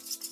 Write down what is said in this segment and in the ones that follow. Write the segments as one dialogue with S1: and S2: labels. S1: Thank you.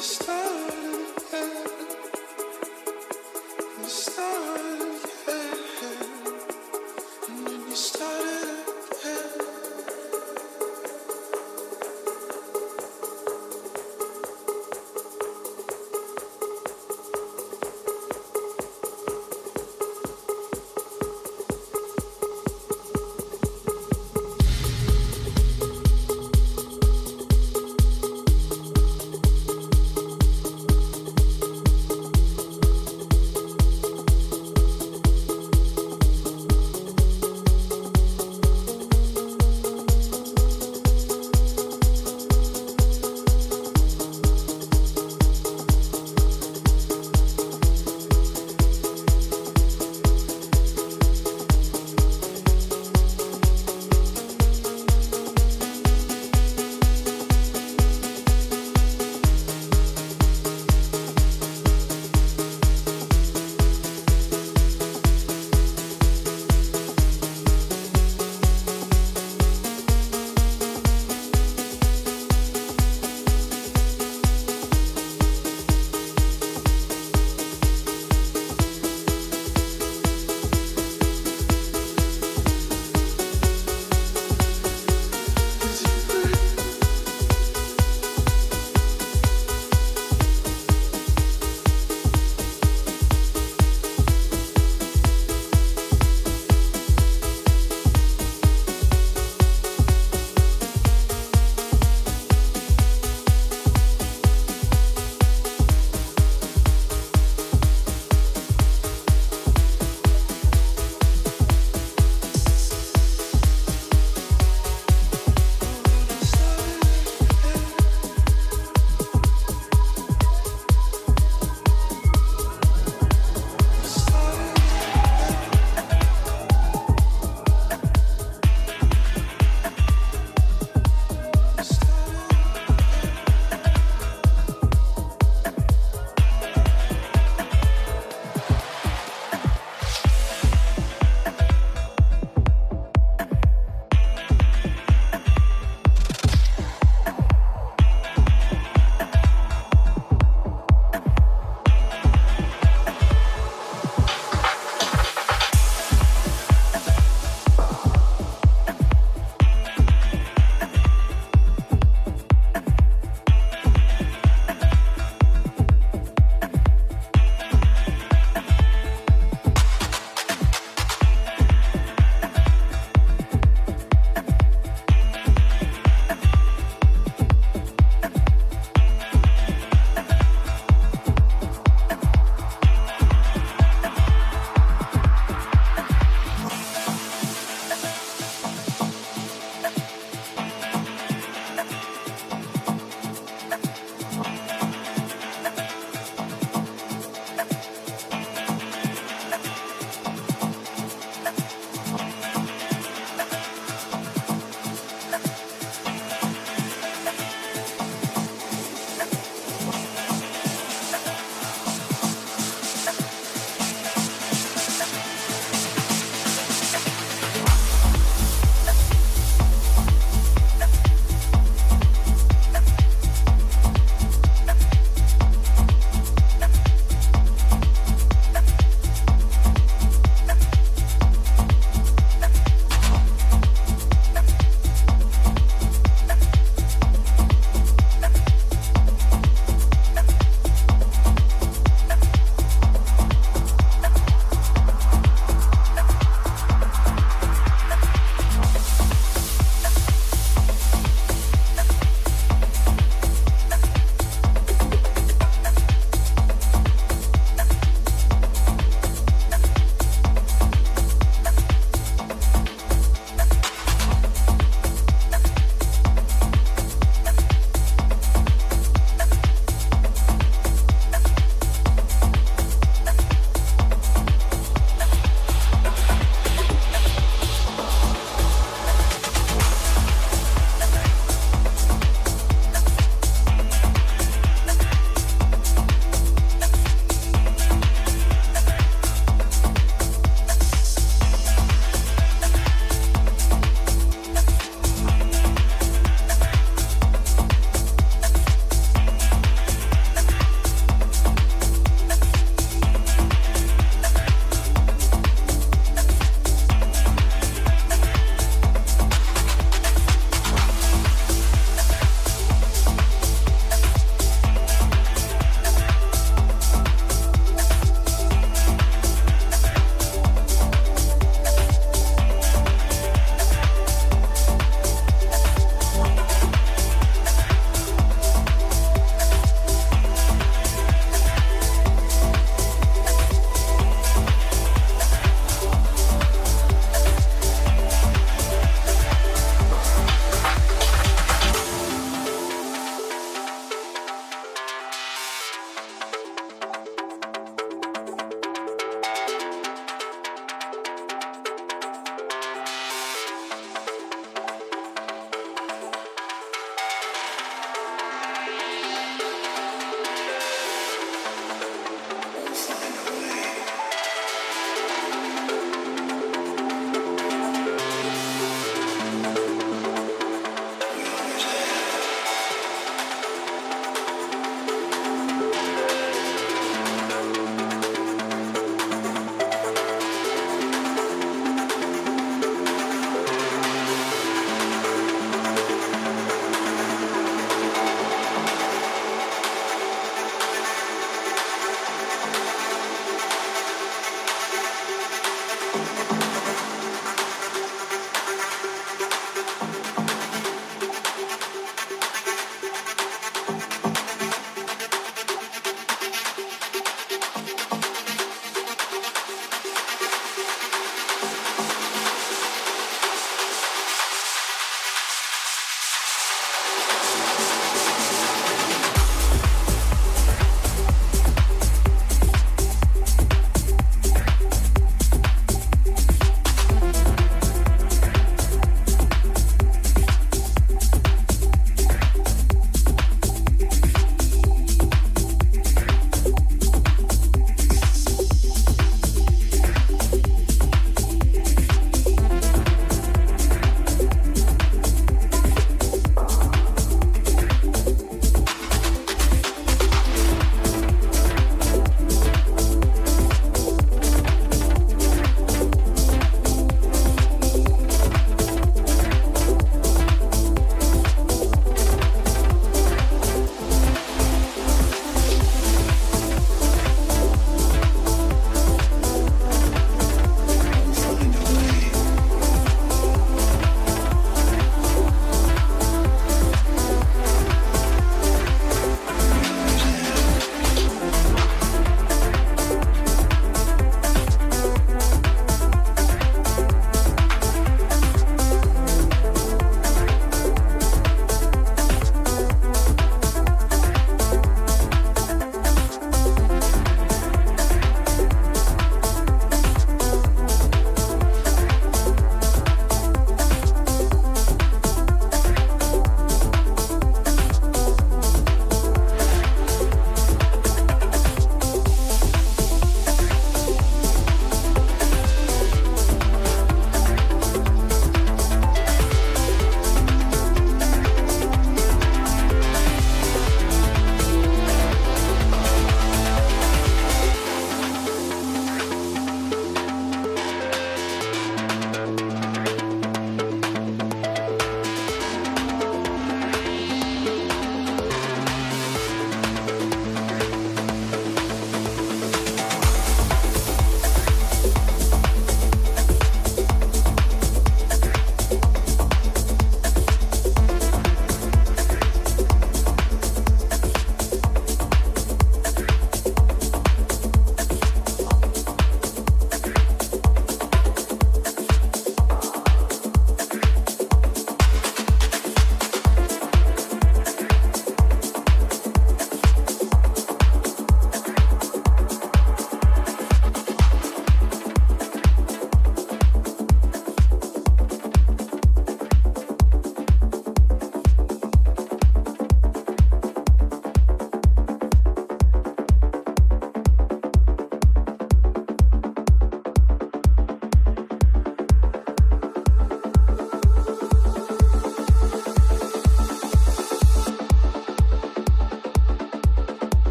S1: stop.